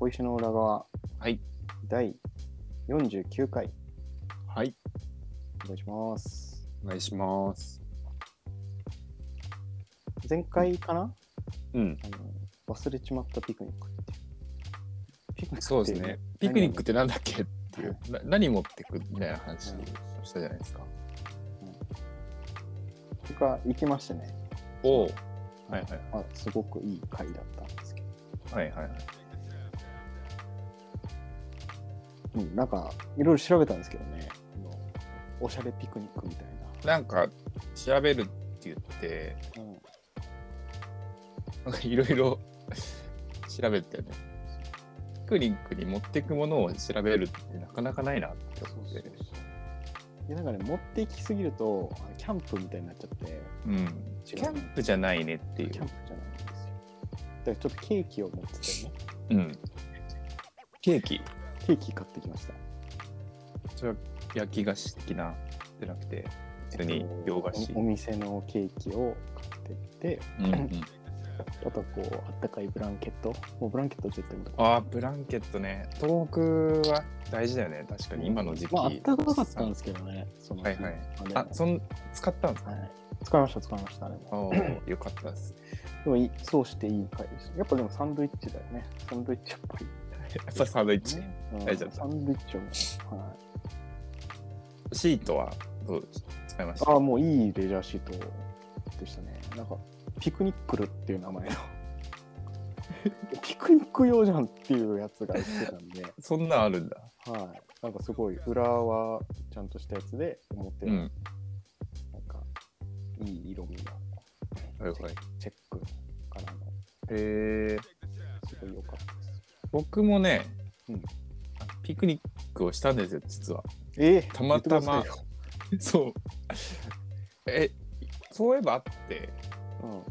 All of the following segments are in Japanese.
小石の裏側はい。第49回はい。お願いします。お願いします。前回かな？うん。あの忘れちまったピクニックっていう。ピクニックってそうですね。ピクニックってなんだっけ？っていう、な何持ってくみたいな話をしたじゃないですか。僕は行きましてね。おお。はいはい。あすごくいい回だったんですけど。はいはいはい。うん、なんかいろいろ調べたんですけどね。おしゃれピクニックみたいなんか、調べるって言って、な。うんなんかいろいろ 調べてね。ピクニックに持ってくものを調べるってなかなかないなって思って。でなんかね、持って行きすぎると、キャンプみたいになっちゃって、うん。キャンプじゃないねっていうキャン。プじゃないんですよ。だからちょっとケーキを持っててね、うん。ケーキ。ケーキ買ってきました。それは焼き菓子的なじゃなくて、普通に洋菓子。おお店のケーキを買ってって、うんうん あとこう、あったかいブランケット。もうブランケット絶対持ってああ、ブランケットね。東北は大事だよね。確かに今の時期。まあ、あったかかったんですけどね。そのはいはい日あ、そん、使ったんですか、はい。使いました、使いました。でもおー よかったです。でもいい、そうしていい回です。やっぱでもサンドイッチだよね。サンドイッチやっぱり。サンドイッチ。うん大丈夫サンドイッチはい。シートはどう使いました？ああ、もういいレジャーシートでしたね。なんか、ピクニックルっていう名前の。ピクニック用じゃんっていうやつが売ってたんで、そんなんあるんだ。はい。なんかすごい、裏はちゃんとしたやつで、表はうん。なんか、いい色味のはいはい。チェックからの、えー、すごい良かったです。僕もね、うんピクニックをしたんですよ、実は。えーたまたま そう。え、そういえばあって、いよ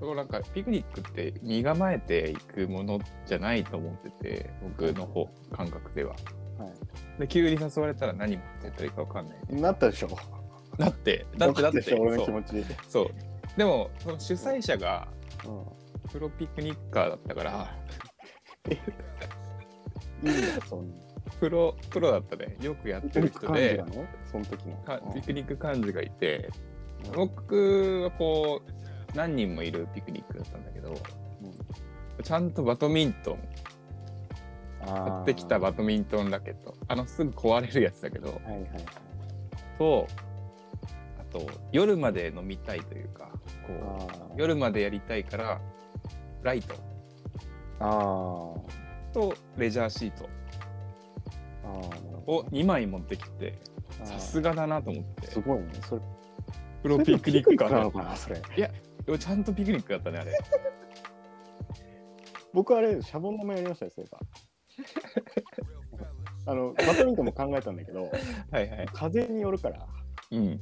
そのなんかピクニックって身構えていくものじゃないと思ってて、僕の方、感覚では。うん。はい。で、急に誘われたら何持ってったらいいかわかんない。なったでしょだって、だって、だって、俺の気持ち。そう。でも、その主催者がうん。プロピクニッカーだったから、いいんだ、そんな。プロ、プロだったね。よくやってる人で。その時の。ピクニック幹事がいて、うん。僕はこう、何人もいるピクニックだったんだけど、ちゃんとバドミントン、買ってきたバドミントンラケット、あのすぐ壊れるやつだけど、はいはいはい。と、あと、夜まで飲みたいというか、こう、夜までやりたいから、ライトあーとレジャーシートをど2枚持ってきて、さすがだなと思って、すごいね。それ、プロピクニックかななの。かな、それ。でもちゃんとピクニックだったね、あれ。僕あれ、シャボン玉やりましたよ、そういえば。あの、バドミントンも考えたんだけど、はいはい。風によるから、うん。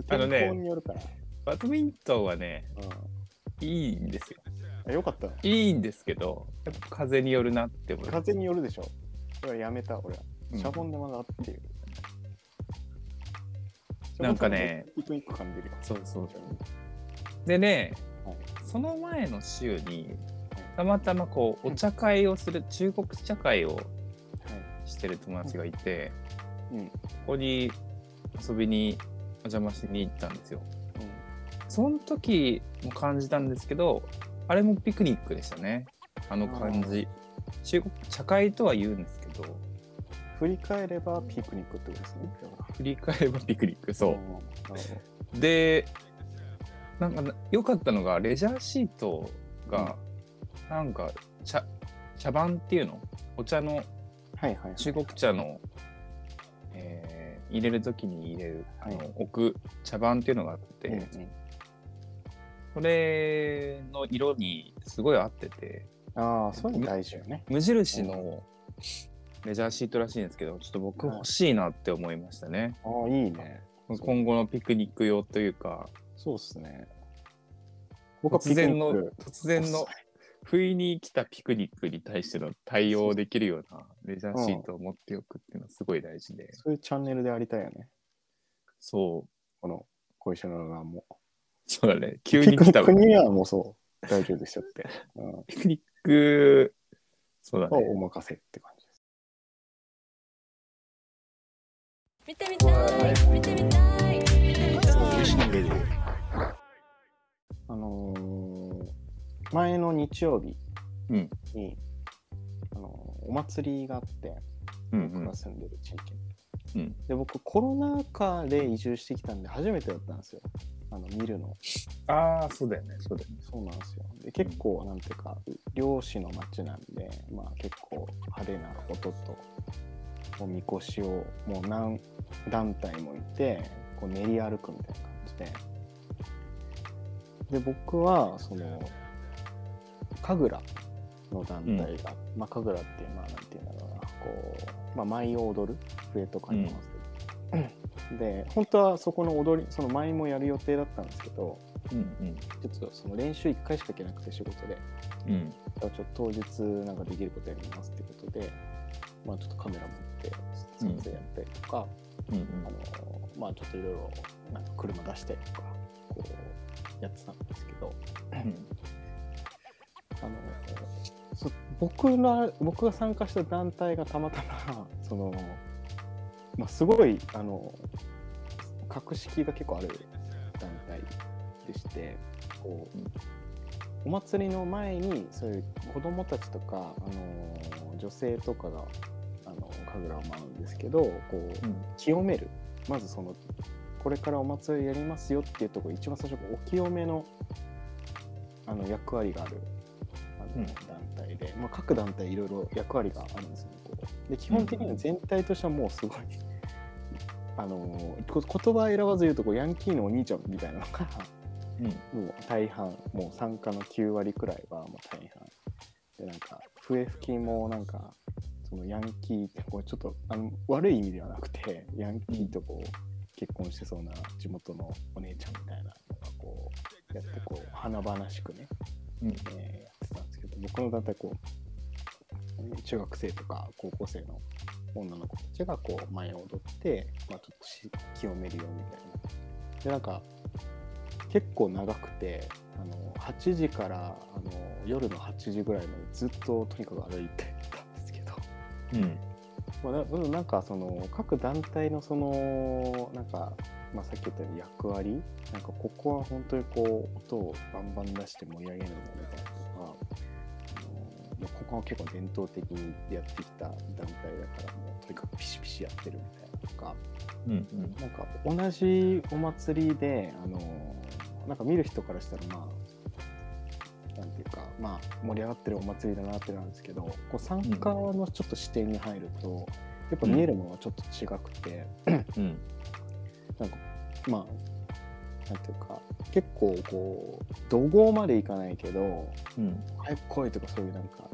あ天のね候によるから。バドミントンはね、うんいいんですよ。あよかったの。いいんですけど、やっぱ風によるなって思う。風によるでしょ。だからやめた、俺は。うんシャボン玉があっていう。なんかねピクニック感じるよ。そうそうでね、はいその前の週に、たまたまこう、お茶会をする、中国茶会をはい。してる友達がいて、うん。ここに遊びにお邪魔しに行ったんですよ。その時も感じたんですけど、あれもピクニックでしたね。あの感じ。中国茶会とは言うんですけど、振り返ればピクニックってことですね。振り返ればピクニック、そう。で、なんかな良かったのが、レジャーシートが、なんか茶、茶番っていうの？お茶の、はいはい。中国茶の、えー入れるときに入れる、あのはい置く茶番っていうのがあって、うんうんそれの色にすごい合ってて、ああ、そういうの大事よね。無印のレジャーシートらしいんですけど、ちょっと僕欲しいなって思いましたね。ああ、いいね。今後のピクニック用というか、そうっすね。僕は突然の突然の、不意に来たピクニックに対しての対応できるようなレジャーシートを持っておくっていうのはすごい大事で、そういうチャンネルでありたいよね。そう、この小石の側も。そうだね、急に来たピクニックにはもうそう、大丈夫ですよって。うん。ピクニック、そうだね。お任せって感じです。見てみたい見てみたい見てみたいあのー前の日曜日うんに、あのーお祭りがあって、うん僕が住んでる地域に。うんで、僕、コロナ禍で移住してきたんで、初めてだったんですよ。あの見るの。ああ、そうだよね、そうだよね。そうなんですよ。で、結構、なんていうか、漁師の町なんで、まあ結構派手な音と、おみこしをもう何団体もいて、こう練り歩くみたいな感じで。で、僕は、その、神楽の団体が、まあ神楽っていう、まあなんていうんだろうな、こう、まあ舞を踊る、笛とかに合わせて。で、本当はそこの踊り、その舞もやる予定だったんですけど、うんちょっとその練習1回しか行けなくて仕事で、うん。うん。だからちょっと当日なんかできることやりますってことで、まあちょっとカメラ持って撮影やったりとか、うんあのまあちょっといろいろなんか車出したりとか、こうやってたんですけど、うん。あのそ僕ら僕が参加した団体がたまたまその、まあ、すごいあの格式が結構ある団体でしてこう、うんお祭りの前にそういう子供たちとかあの女性とかがあの神楽を舞うんですけどこう、うん。清める。まずそのこれからお祭りやりますよっていうところ一番最初お清めのあの役割がある団体で、まあ、各団体いろいろ役割があるんですよねで基本的には全体としてはもうすごい、あのこ言葉選ばず言うとこうヤンキーのお兄ちゃんみたいなのがうん。もう大半もう参加の9割くらいはもう大半。でなんか笛吹きもなんかそのヤンキーってこうちょっとあの悪い意味ではなくてヤンキーとこう結婚してそうな地元のお姉ちゃんみたいなのがこうやってこう華々しくね、うんけど僕の団体こう中学生とか高校生の女の子たちがこう前を踊って、まあ、ちょっとし清めるよみたいな。でなんか結構長くてあの8時からあの夜の8時ぐらいまでずっととにかく歩いてたんですけど、うん。まあ、なんかその各団体のそのなんか、まあ、さっき言ったように役割なんかここは本当にこう音をバンバン出して盛り上げるんだみたいな結構伝統的にやってきた団体だからもうとにかくピシピシやってるみたいなとか。うん。うん。なんか同じお祭りで、あのなんか見る人からしたら、まあ、なんていうか、まあ、盛り上がってるお祭りだなってなんですけど、こう参加のちょっと視点に入ると、やっぱ見えるものがちょっと違くて、うん。まあ、なんていうか、結構こう、怒号までいかないけど、うん。早く来いとかそういうなんか、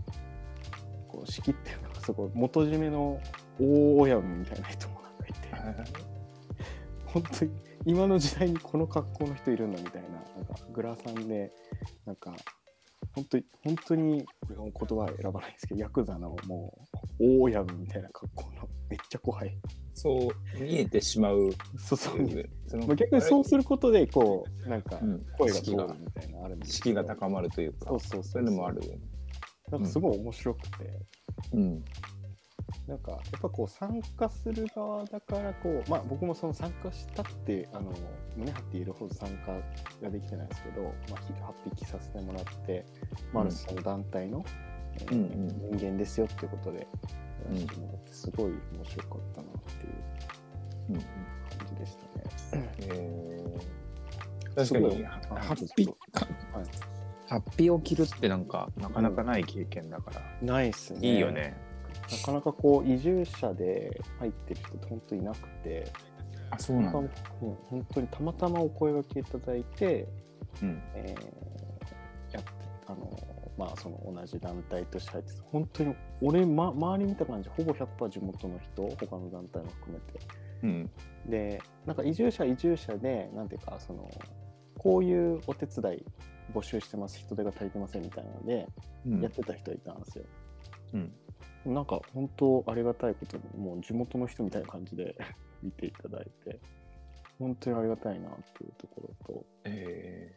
こう仕切ってるのがすごい元締めの大親分みたいな人もなんかいて。本当に今の時代にこの格好の人いるんだみたいななんかグラサンでなんか本当に本当に言葉は選ばないんですけどヤクザのもう大親分みたいな格好のめっちゃ怖いそう見えてしまう。そうそう、逆にそうすることでこうなんかうん声が通るみたいなのあるんです士気が高まるというか、そうそうそういうのもあるよね。なんかすごい面白くて、うん。なんかやっぱこう参加する側だからこうまあ僕もその参加したってあの胸張って言えるほど参加ができてないですけど、まあ、ひ8匹させてもらって、まあ、ある種その団体の、えーうんうん。人間ですよっていうことでやらせてもらってすごい面白かったなっていううん感じでしたね。えー確かに、あハッピー、はいハッピーを着るってなんか、なかなかない経験だから、ないっすね。いいよ。ね。なかなかこう移住者で入ってる人って本当いなくて、あ、そうなんだ。うん本当にたまたまお声がけいただいて、うん。えーやってあのまあその同じ団体として入ってた本当に俺、ま、周り見た感じほぼ100%地元の人他の団体も含めてうん。でなんか移住者移住者でなんていうかそのこういうお手伝い募集してます。人手が足りてませんみたいなのでうん。やってた人いたんですよ、うん。なんか本当ありがたいことにもう地元の人みたいな感じで 見ていただいて本当にありがたいなっていうところとえ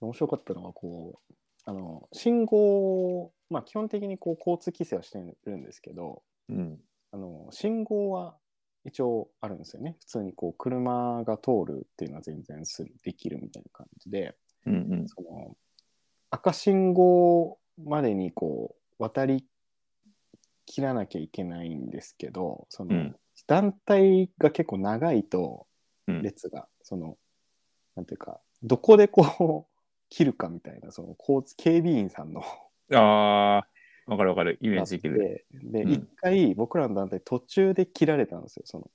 面白かったのがこうあの信号まあ基本的にこう交通規制はしてるんですけどーうん。あの信号は一応あるんですよね。普通にこう車が通るっていうのは全然するできるみたいな感じでうんうん。その赤信号までにこう渡り切らなきゃいけないんですけどその、うん。団体が結構長いとうん。列が、そのなんていうかどこでこう切るかみたいなその交通警備員さんのああわかるわかる。イメージできる。でで、うん。一回僕らの団体途中で切られたんですよその。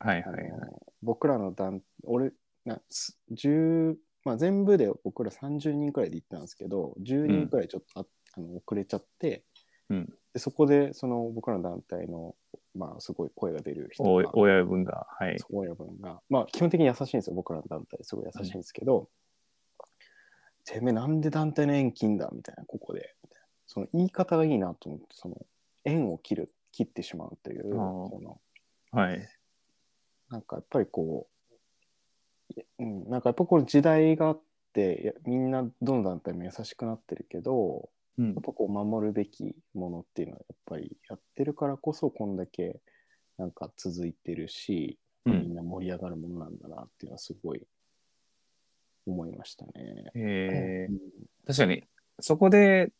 あはいはいはい。の僕らの団俺なす10、まあ、全部で僕ら30人くらいで行ったんですけど10人くらいちょっとあ、あの遅れちゃってうん。でそこでその僕らの団体の、まあ、すごい声が出る人おが親分がはい。親分が、まあ、基本的に優しいんですよ僕らの団体すごい優しいんですけど、てめえなんで団体の縁切んだみたいなここで。その言い方がいいなと思ってその縁を切る切ってしまうというあー。そのはい。なんかやっぱりこう、いうん、なんかやっぱこの時代があって、みんなどの団体も優しくなってるけど、うん。やっぱこう守るべきものっていうのはやっぱりやってるからこそこんだけなんか続いてるし、うん。みんな盛り上がるものなんだなっていうのはすごい思いましたね。えー。うん。確かにそこで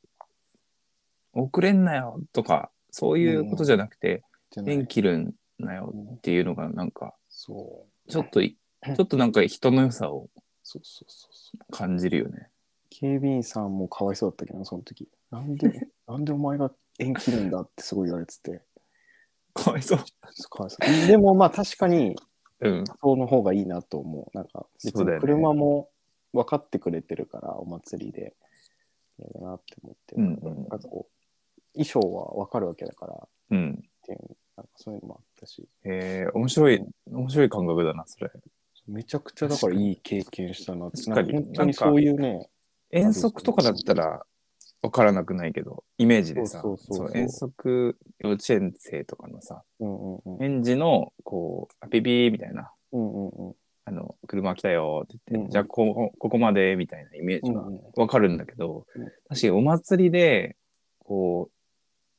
遅れんなよとかそういうことじゃなくてじゃない。縁切るんなよっていうのがなんかそう。ちょっといちょっとなんか人の良さをそうそうそうそう。感じるよね。警備員さんもかわいそうだったけどな、その時。なんで、なんでお前が縁切るんだってすごい言われてて。かわいそう。かわいそうでもまあ確かにうん。その方がいいなと思う。なんか別にそうだよね車も分かってくれてるから、お祭りで。やだなって思って、うんうんなんかこう、衣装は分かるわけだからっうん。ていう、なんかそういうのもあったし、えー、面白い、面白い感覚だな、それ。めちゃくちゃだからいい経験したなって。確かになんか本当にそういうね、遠足とかだったら分からなくないけど、イメージでさ、そうそうそうそう遠足幼稚園生とかのさ、うんうんうん。園児の、こう、あピピーみたいな、うんうんうん。あの、車来たよって言って、うんじゃあここ、ここまでみたいなイメージがうんうん分かるんだけど、うん確かにお祭りで、こう、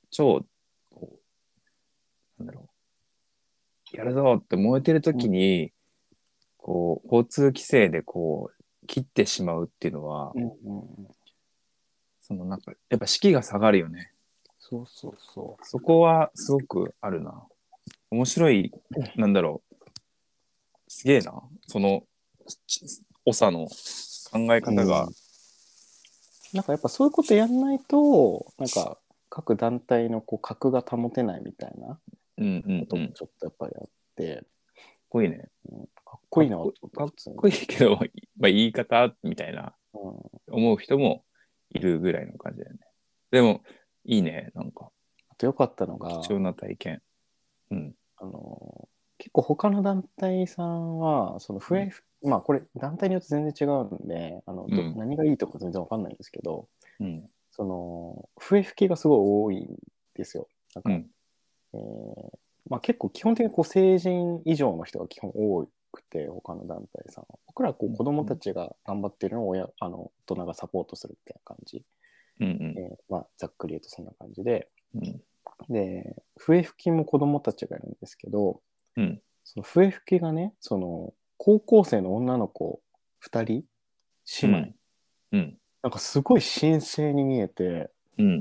超、こう、なんだろう、やるぞって燃えてる時に、こう、交通規制でこう、切ってしまうっていうのは、うんうんうん。そのなんか、やっぱ士気が下がるよね。そうそうそそこはすごくあるな。面白い、なんだろう。すげえな。その、ち長の考え方がうん。なんかやっぱそういうことやんないと、なんか各団体のこう格が保てないみたいなうんうんこともちょっとやっぱりあって、こいいね。かっこいいなとかっこいいけど、まあ、言い方みたいなうん思う人もいるぐらいの感じだよね。でも、いいね。なんか、あと良かったのが、貴重な体験。うん。あの結構他の団体さんは、その笛、まあこれ団体によって全然違うんで、あのどうん何がいいとか全然わかんないんですけど、うん。その笛吹きがすごい多いんですよ。なんかうん。えーまあ、結構基本的にこう成人以上の人が基本多くて他の団体さんは僕らはこう子供たちが頑張ってるのを親あの大人がサポートするみたいな感じ、うんうんえーまあ、ざっくり言うとそんな感じでうん。で笛吹きも子供たちがいるんですけどうん。その笛吹きがねその高校生の女の子2人姉妹、うん。なんかすごい神聖に見えてうん。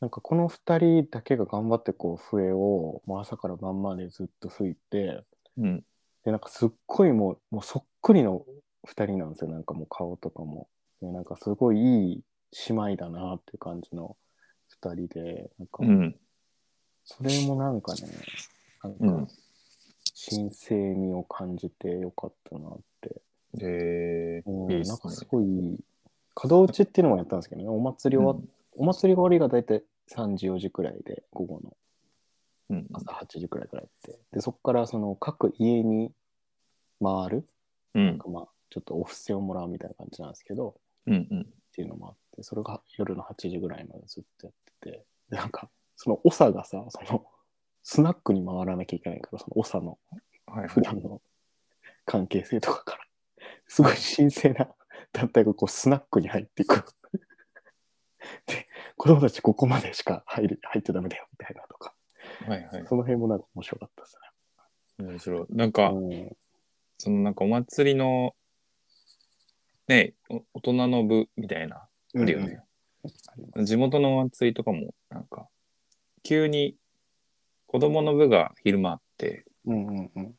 なんかこの2人だけが頑張ってこう笛をもう朝から晩までずっと吹いてうん。でなんかすっごいもうもうそっくりの2人なんですよ。なんかもう顔とかも。でなんかすごいいい姉妹だなっていう感じの2人でなんかうん。それもなんかねなんうん。か神聖味を感じてよかったなって、えー、うんなんかす。ごい門打ちっていうのもやったんですけどね。お祭り終わっ、うん。お祭り終わりが大体3時4時くらいで午後の。うん。朝8時くらいからやって。でそこからその各家に回る？うんなんかまあちょっとお布施をもらうみたいな感じなんですけど、うんうん。っていうのもあって、それが夜の8時ぐらいまでずっとやってて、でなんか、その長がさ、その、スナックに回らなきゃいけないから、その長のはい普段の関係性とかから、すごい神聖な団体がこうスナックに入っていく。で、子供たちここまでしか入る入ってダメだよみたいなとか、はいはい。その辺もなんか面白かったです面白い。なんか、ね。そのなんかお祭りの、ね、お大人の部みたいな、うん、あるよね。地元のお祭りとかも、なんか、急に子供の部が昼間あって、うんうんうん。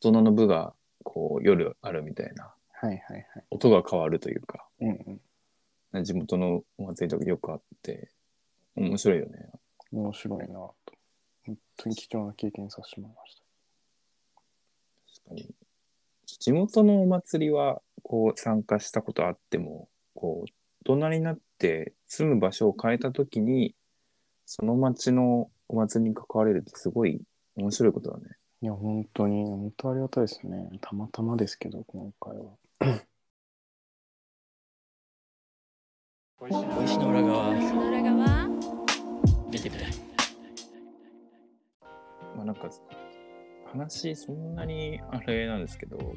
大人の部がこう夜あるみたいな、はいはいはい。音が変わるというか、うんうん。地元のお祭りとかよくあって、面白いよね。面白いなと。本当に貴重な経験させてもらいました。確かに。地元のお祭りは、こう参加したことあっても、こう、大人になって住む場所を変えたときに、その町のお祭りに関われるってすごい面白いことだね。いや、本当に、本当ありがたいですね。たまたまですけど、今回は。小石の裏側小石の裏側見てみたいまあなんか、話そんなにあれなんですけど、はい。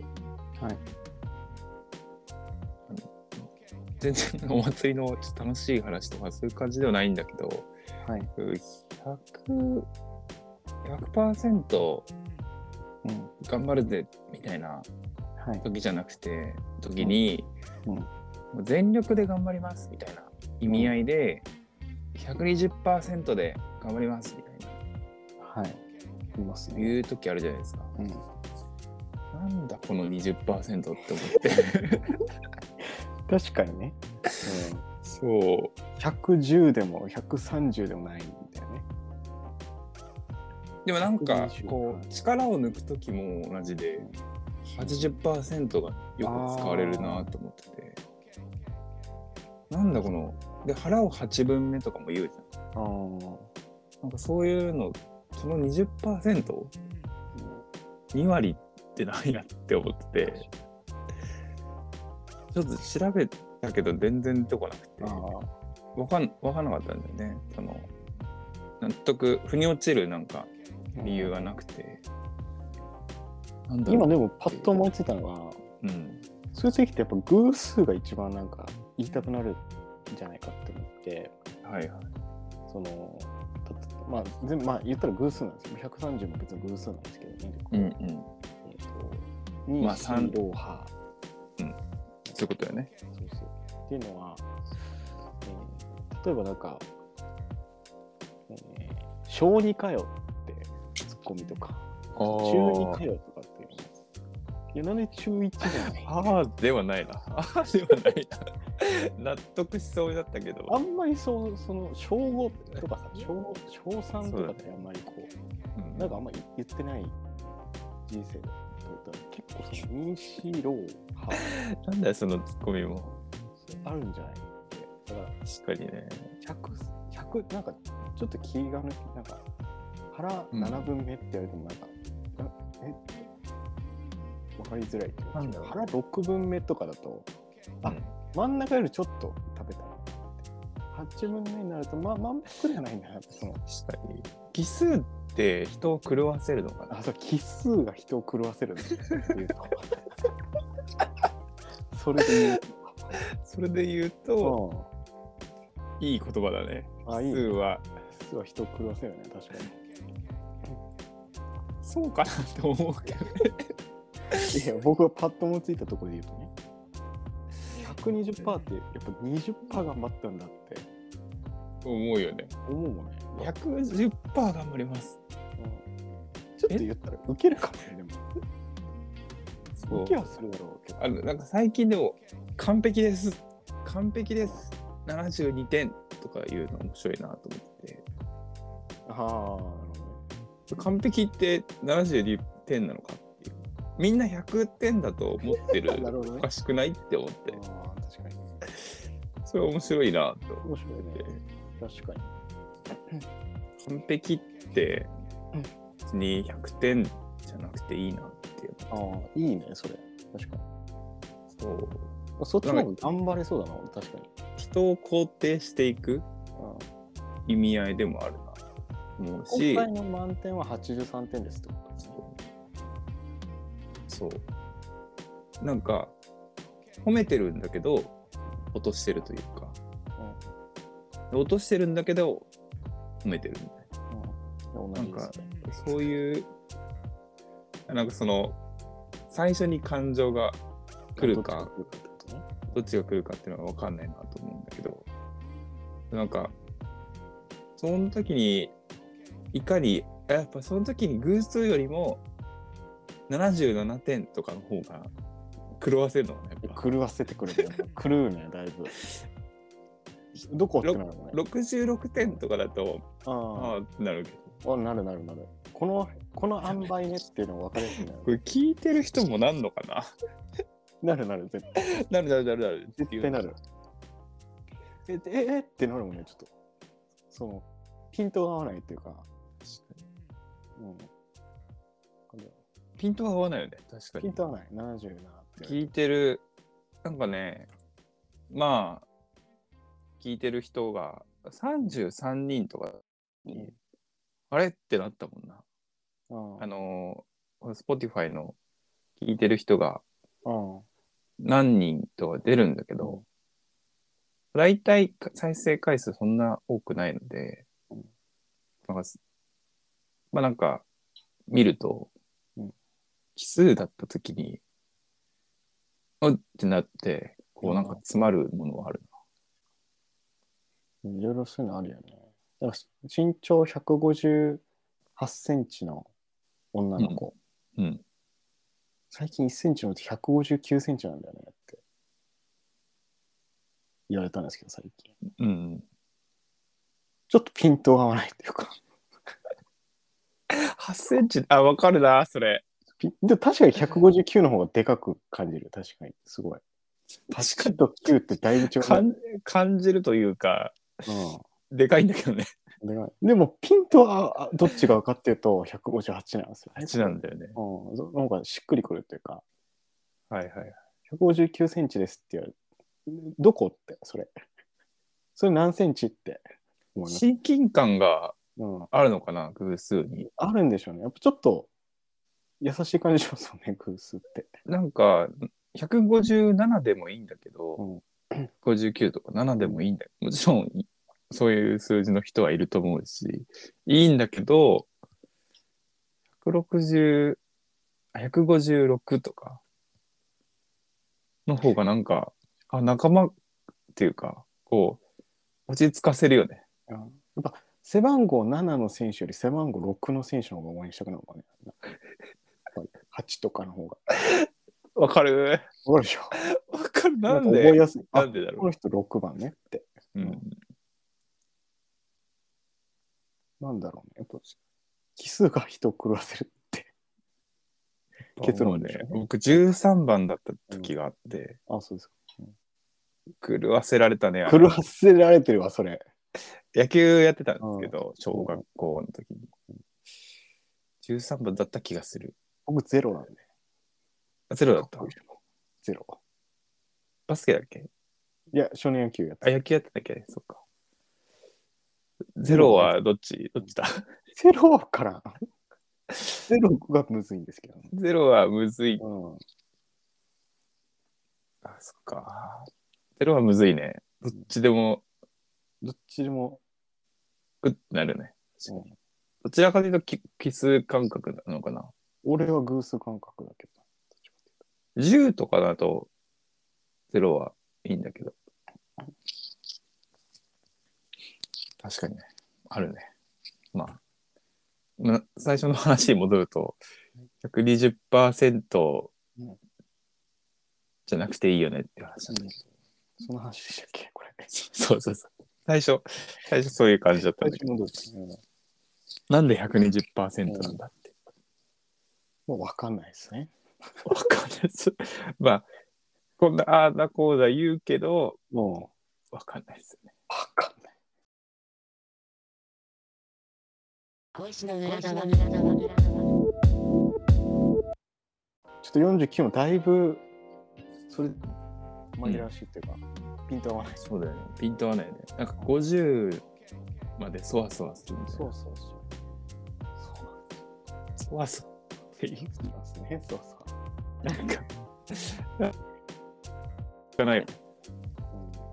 全然お祭りのちょっと楽しい話とかそういう感じではないんだけど、はい。100、100%うん。頑張るぜみたいなはい。時じゃなくて、時に、うんもう全力で頑張りますみたいな意味合いで、120%で頑張りますみたいはい。いますな、ね。いう時あるじゃないですか。うん。なんだこの20%って思って。確かにね。そう。うん。110でも130でもないみたいなね。でもなんか120こう力を抜く時も同じで80%がよく使われるなと思っててなんだこので腹を8分目とかも言うじゃん。なんかそういうのその 20%2 割って何やって思っててちょっと調べたけど全然出てこなくてああ。わかんわかんなかったんだよねその納得腑に落ちるなんか理由がなくて。なん今でもパッと思いついたのが、うん。そういう時ってやっぱ偶数が一番なんか言いたくなるんじゃないかって思って、はいはい。その、たまあ、全部まあ言ったら偶数なんですよ。130も別に偶数なんですけどね。うんうん。えっ、と、2、まあ三3、ローハそういうことよね。そうそう。っていうのは、えー例えばなんか、えー小2かよってツッコミとか、中2かよとかっていうのいや、なんで中1じゃないああではないな。ああではないな。納得しそうだったけど。あんまりそう、その、小5とかさ、小小3とかってあんまりこう、うんなんかあんまり言ってない人生だと結構その、民主ロー派なんだよ、そのツッコミも。あるんじゃない。だから、確かにね。100、100、なんか、ちょっと気が抜き、なんか、腹7分目って言われても、なんか、なえわかりづらいっていうかなんだろう腹6分目とかだと、あうん真ん中よりちょっと食べたなって。8分目になると、まあ、満腹じゃないんだなその、確かに。奇数って人を狂わせるのかなあ、そう、奇数が人を狂わせるんだっていうと。それで言うそれで言うと、と、いい言葉だね。うん、あ、いい。奇数は、奇数は人を狂わせるよね、確かそうかなって思うけど。いや、僕がパッと思いついたところで言うとね、120%ってやっぱ20%頑張ったんだって思うよね。思うもんね。110%頑張ります。うんちょっと言ったらウケるかもね、でも。ウケはするだろうけど。あのなんか最近でも完璧です完璧です72点とか言うの面白いなと思ってああ、なるほどね。完璧って72点なのかっていうみんな100点だと思ってる ねおかしくないって思ってああ、確かに。それ面白いなと面白いね思って。確かに。完璧ってうん別に100点じゃなくていいなっていうああ、いいね、それ。確かそうそっちの方が頑張れそうだな、俺確かに。人を肯定していくうん意味合いでもあるなと思うし今回の満点は83点ですってことですね。そうなんか褒めてるんだけど落としてるというか落としてるんだけど褒めてるみたいうん。同じですね。なそういうなんかその最初に感情が来るかどっちが来るかってこと？ね。どっちが来るかっていうのは分かんないなと思うんだけどなんかその時にいかにやっぱその時に偶数よりも77点とかの方が狂わせるのがねやっぱ狂わせてくるね。狂うね、だいぶ。どこってなるのね。66点とかだとああなるけどあ、なるなるなる。この、この塩梅ねっていうの分かりやすいんだよこれ聞いてる人もなんのかな？なるなる、絶対。なるなるなるなる絶対なる。え、え、えってなるもんね、ちょっと。その、ピントが合わないっていうか。うん。ピントが合わないよね確かにピント合わない。77聞いてるなんかねまあ聞いてる人が33人とかに、あれってなったもんな。うん。あの Spotify の聞いてる人がうん。何人とか出るんだけど、大体再生回数そんな多くないので、うん。なんかすまあなんか見ると、うん。奇数だった時にうってなってこうなんか詰まるものはあるいろいろそういうのあるよね。だから身長158センチの女の子。なうん最近1センチの159センチなんだよねって言われたんですけど、最近。うんちょっとピントが合わないっていうか。8センチあわかるなそれピでも確かに159の方がでかく感じる。確かに。すごい。確かに1と9ってだいぶ違う。感感じるというかうでかいんだけどねん、でかいでもピントはあどっちがかっていうと158なんですよ、8なんだよねうん、その方がしっくりくるというか、はいはい159センチですって言われる。どこって、それ。それ何センチって。親近感がうん、あるのかな偶数にあるんでしょうね。やっぱちょっと優しい感じしますよね、グースって。なんか157でもいいんだけど、うん59とか7でもいいんだもちろんいそういう数字の人はいると思うしいいんだけど160あ156とかの方がなんかあ仲間っていうかこう落ち着かせるよねうんやっぱ背番号7の選手より背番号6の選手の方が応援したくなるもんね。やっぱり8とかの方が。わかる？わかるでしょわかるなんか覚えでやすい。あなんでだろこの人6番ねって。う、うん、なんだろうね。やっぱ奇数が人を狂わせるって。結論でね僕13番だった時があって、あ、そうです狂わせられたね狂わせられてるわ、それ。野球やってたんですけど、小学校の時に。13番だった気がする。僕ゼロなんで。あゼロだった。ゼロ。バスケだっけ？いや、少年野球やってあ、野球やってたっけ？そっか。ゼロはどっち？どっちだ？ゼロから。ゼロがむずいんですけどね。ゼロはむずい。うん。あ、そっか。ゼロはむずいね。どっちでも、どっちでも、うってなるね。うんどちらかというとき奇数感覚なのかな？俺は偶数感覚だけど。10とかだとゼロはいいんだけど。確かにね。あるね。まあ。ま最初の話に戻ると、120%うんじゃなくていいよねって話なんだけど。その話でしたっけ？これ。そうそうそう。最初、最初そういう感じだったんだけど、なんで120%なんだって。もう分かんないですね。わかんないです。まあ、こんな、ああだこうだ言うけど、もわかんないですよね。う分かんない。ちょっと49もだいぶそれ紛らわしいっていうか、ピント合わないそうだよね。ピント合わないよね。なんか50までそわそわするみたいな。そうそうそうそうそわそわっていう。なんですね。そうそう。なんか、かないま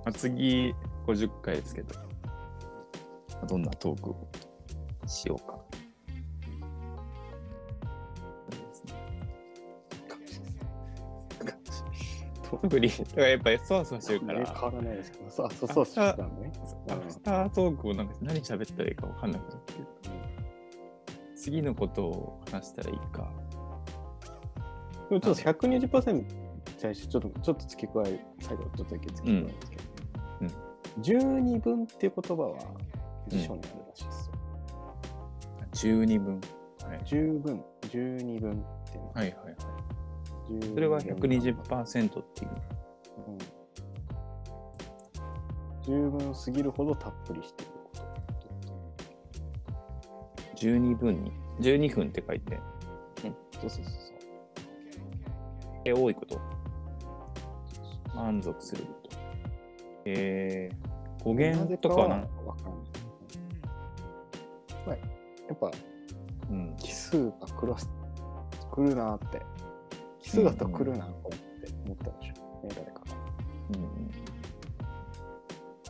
あ、次50回ですけど、どんなトークをしようか。特に、だからやっぱりそわそわしてるから、ね変わらないですけど、そうそうそうそうだね。アフタートークをなんか何喋ったらいいか分かんなくなってる。次のことを話したらいいか。でもちょっと120%に対してちょっとちょっと付け加え、最後ちょっとだけ付け加えるんですけど、うん十二分っていう言葉は辞書にあるらしいですよ。12分。はい十分、十二分っていうのはいはいはい。十それは120%っていう。うん十分すぎるほどたっぷりして。12分に。12分って書いて、そうそうそうえ多いこと。満足すること。えー、語そう。源とかはなわかんない。まあやっぱうん。奇数が来る来るなって奇数だと来るなって思ったでしょ、ね誰かが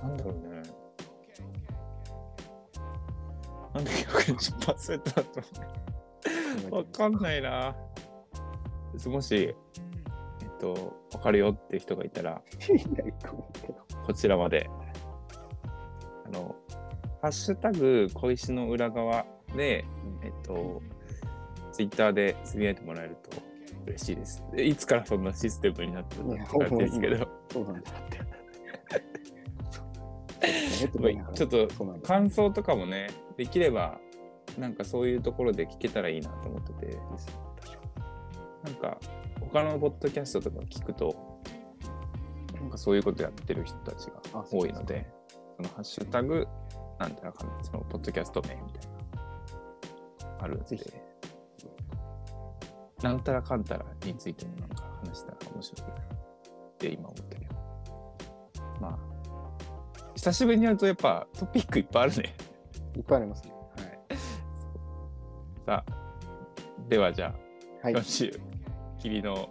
うんなんだろうね。なんで120%だとわかんないな。もし、えっと、わかるよって人がいたら、こちらまで。あの、ハッシュタグ、小石の裏側で、えっと、ツイッターでつぶやいてもらえると嬉しいです。でいつからそんなシステムになってるの？いやかって感じですけど、そうなんだってちょっと感想とかもね、できれば、なんかそういうところで聞けたらいいなと思ってて、なんか他のポッドキャストとか聞くと、なんかそういうことやってる人たちが多いので、そのハッシュタグ、なんていうのかな、そのポッドキャスト名みたいな、あるんで、なんたらかんたらについてもなんか話したら面白いなって今思ったけど。まあ、久しぶりにやるとやっぱトピックいっぱいあるね。いっぱいありますね。さあ、ではじゃあ、はい、今週、君の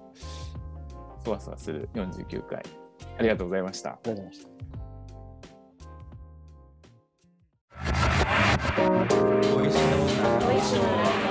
そわそわする49回、ありがとうございました。ありがとうございました。おいしいの